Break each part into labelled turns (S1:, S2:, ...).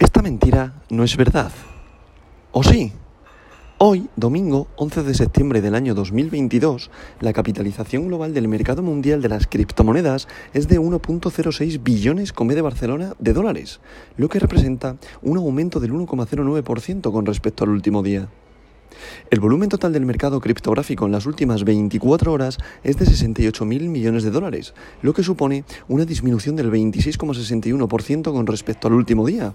S1: Esta mentira no es verdad. ¿O sí? Hoy, domingo 11 de septiembre del año 2022, la capitalización global del mercado mundial de las criptomonedas es de 1.06 billones con B de Barcelona de dólares, lo que representa un aumento del 1,09% con respecto al último día. El volumen total del mercado criptográfico en las últimas 24 horas es de 68.000 millones de dólares, lo que supone una disminución del 26,61% con respecto al último día.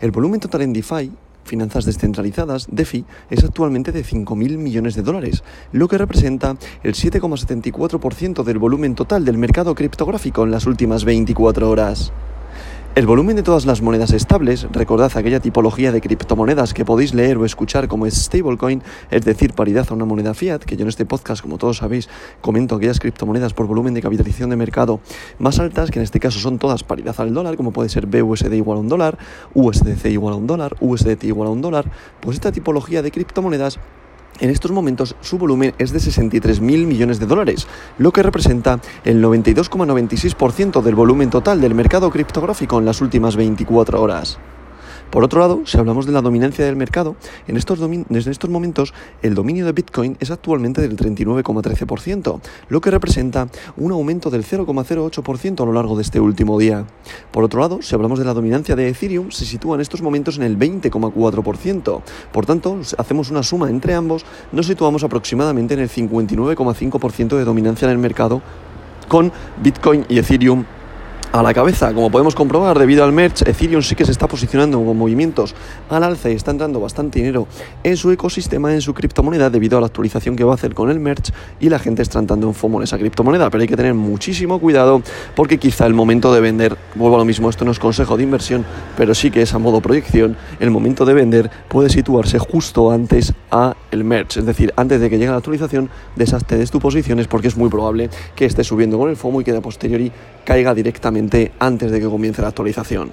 S1: El volumen total en DeFi, finanzas descentralizadas, DeFi, es actualmente de 5.000 millones de dólares, lo que representa el 7,74% del volumen total del mercado criptográfico en las últimas 24 horas. El volumen de todas las monedas estables, recordad aquella tipología de criptomonedas que podéis leer o escuchar como stablecoin, es decir, paridad a una moneda fiat, que yo en este podcast, como todos sabéis, comento aquellas criptomonedas por volumen de capitalización de mercado más altas, que en este caso son todas paridad al dólar, como puede ser BUSD igual a un dólar, USDC igual a un dólar, USDT igual a un dólar, pues esta tipología de criptomonedas en estos momentos su volumen es de 63.000 millones de dólares, lo que representa el 92,96% del volumen total del mercado criptográfico en las últimas 24 horas. Por otro lado, si hablamos de la dominancia del mercado, en estos, desde estos momentos el dominio de Bitcoin es actualmente del 39,13%, lo que representa un aumento del 0,08% a lo largo de este último día. Por otro lado, si hablamos de la dominancia de Ethereum, se sitúa en estos momentos en el 20,4%. Por tanto, hacemos una suma entre ambos, nos situamos aproximadamente en el 59,5% de dominancia en el mercado con Bitcoin y Ethereum a la cabeza. Como podemos comprobar, debido al merch, Ethereum sí que se está posicionando con movimientos al alza y está entrando bastante dinero en su ecosistema, en su criptomoneda, debido a la actualización que va a hacer con el merch y la gente está entrando en FOMO en esa criptomoneda. Pero hay que tener muchísimo cuidado porque quizá el momento de vender, vuelvo a lo mismo, esto no es consejo de inversión, pero sí que es a modo proyección, el momento de vender puede situarse justo antes a el merch, es decir, antes de que llegue la actualización, deshazte de tus posiciones porque es muy probable que esté subiendo con el FOMO y que de posteriori caiga directamente antes de que comience la actualización.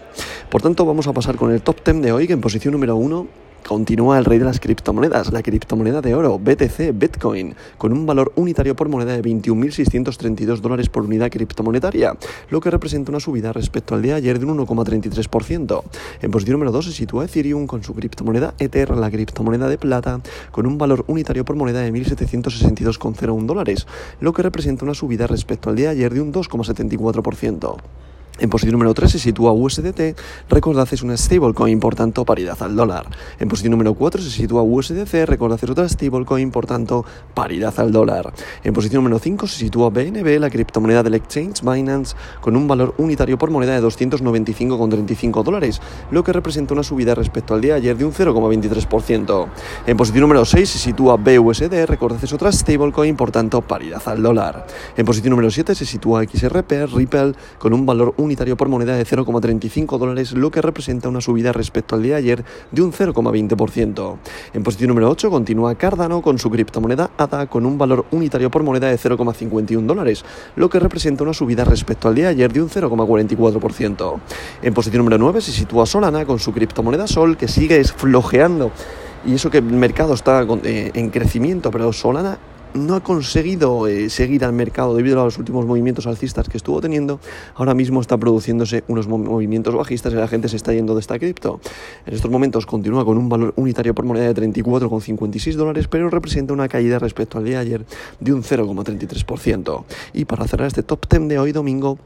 S1: Por tanto, vamos a pasar con el top 10 de hoy, que en posición número 1 Continúa el rey de las criptomonedas, la criptomoneda de oro, BTC, Bitcoin, con un valor unitario por moneda de 21.632 dólares por unidad criptomonetaria, lo que representa una subida respecto al de ayer de un 1,33%. En posición número 2 se sitúa Ethereum con su criptomoneda Ether, la criptomoneda de plata, con un valor unitario por moneda de 1.762,01 dólares, lo que representa una subida respecto al de ayer de un 2,74%. En posición número 3 se sitúa USDT, recordad es una stablecoin, por tanto paridad al dólar. En posición número 4 se sitúa USDC, recordad es otra stablecoin, por tanto paridad al dólar. En posición número 5 se sitúa BNB, la criptomoneda del exchange Binance, con un valor unitario por moneda de 295,35 dólares, lo que representa una subida respecto al día de ayer de un 0,23%. En posición número 6 se sitúa BUSD, recordad es otra stablecoin, por tanto paridad al dólar. En posición número 7 se sitúa XRP, Ripple, con un valor unitario unitario por moneda de 0,35 dólares, lo que representa una subida respecto al día de ayer de un 0,20%. En posición número 8 continúa Cardano con su criptomoneda ADA con un valor unitario por moneda de 0,51 dólares, lo que representa una subida respecto al día de ayer de un 0,44%. En posición número 9 se sitúa Solana con su criptomoneda Sol que sigue flojeando y eso que el mercado está eh, en crecimiento, pero Solana no ha conseguido eh, seguir al mercado debido a los últimos movimientos alcistas que estuvo teniendo, ahora mismo está produciéndose unos movimientos bajistas y la gente se está yendo de esta cripto. En estos momentos continúa con un valor unitario por moneda de 34,56 dólares, pero representa una caída respecto al día de ayer de un 0,33%. Y para cerrar este top 10 de hoy domingo,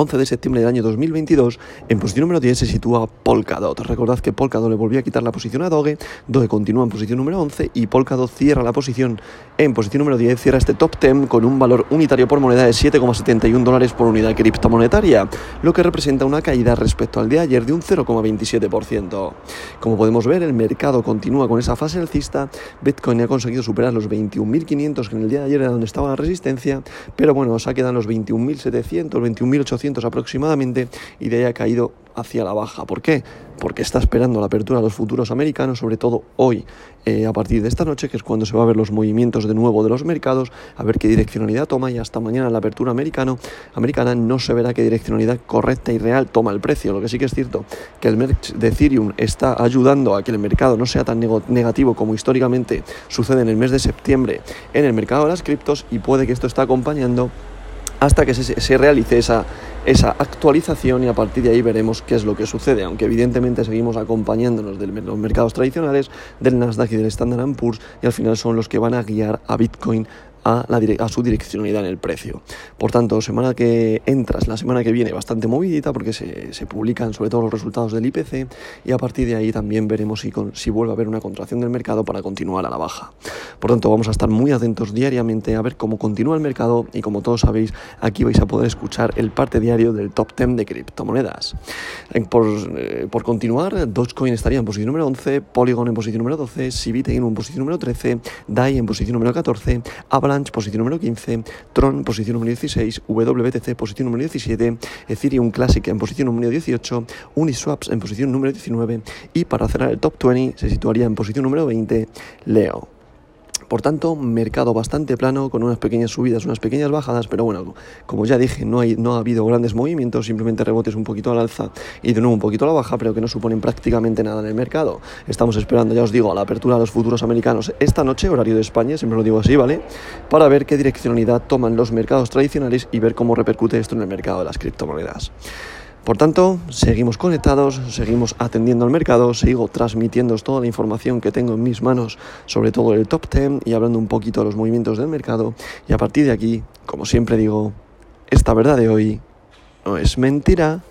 S1: 11 de septiembre del año 2022, en posición número 10 se sitúa Polkadot. Recordad que Polkadot le volvió a quitar la posición a Doge, Doge continúa en posición número 11 y Polkadot cierra la posición en posición número 10, cierra este top 10 con un valor unitario por moneda de 7,71 dólares por unidad criptomonetaria, lo que representa una caída respecto al de ayer de un 0,27%. Como podemos ver, el mercado continúa con esa fase alcista, Bitcoin ha conseguido superar los 21.500 que en el día de ayer era donde estaba la resistencia, pero bueno, se ha quedado en los 21.700, 21.800 aproximadamente y de ahí ha caído hacia la baja. ¿Por qué? Porque está esperando la apertura de los futuros americanos, sobre todo hoy, eh, a partir de esta noche, que es cuando se va a ver los movimientos de nuevo de los mercados, a ver qué direccionalidad toma y hasta mañana la apertura americano, americana no se verá qué direccionalidad correcta y real toma el precio. Lo que sí que es cierto que el merch de Ethereum está ayudando a que el mercado no sea tan negativo como históricamente sucede en el mes de septiembre en el mercado de las criptos y puede que esto está acompañando hasta que se, realice esa, esa actualización y a partir de ahí veremos qué es lo que sucede, aunque evidentemente seguimos acompañándonos de los mercados tradicionales, del Nasdaq y del Standard Poor's y al final son los que van a guiar a Bitcoin a, la, a, su direccionalidad en el precio. Por tanto, semana que entras, la semana que viene, bastante movidita porque se, se publican sobre todo los resultados del IPC y a partir de ahí también veremos si, con, si vuelve a haber una contracción del mercado para continuar a la baja. Por tanto, vamos a estar muy atentos diariamente a ver cómo continúa el mercado y como todos sabéis, aquí vais a poder escuchar el parte diario del top 10 de criptomonedas. Por, eh, por continuar, Dogecoin estaría en posición número 11, Polygon en posición número 12, Civitein en posición número 13, DAI en posición número 14, Avalanche posición número 15, Tron posición número 16, WBTC posición número 17, Ethereum Classic en posición número 18, Uniswaps en posición número 19 y para cerrar el top 20 se situaría en posición número 20 Leo. Por tanto, mercado bastante plano, con unas pequeñas subidas, unas pequeñas bajadas, pero bueno, como ya dije, no, hay, no ha habido grandes movimientos, simplemente rebotes un poquito al alza y de nuevo un poquito a la baja, pero que no suponen prácticamente nada en el mercado. Estamos esperando, ya os digo, a la apertura de los futuros americanos esta noche, horario de España, siempre lo digo así, ¿vale? Para ver qué direccionalidad toman los mercados tradicionales y ver cómo repercute esto en el mercado de las criptomonedas. Por tanto, seguimos conectados, seguimos atendiendo al mercado, sigo transmitiendo toda la información que tengo en mis manos sobre todo el top 10 y hablando un poquito de los movimientos del mercado. Y a partir de aquí, como siempre digo, esta verdad de hoy no es mentira.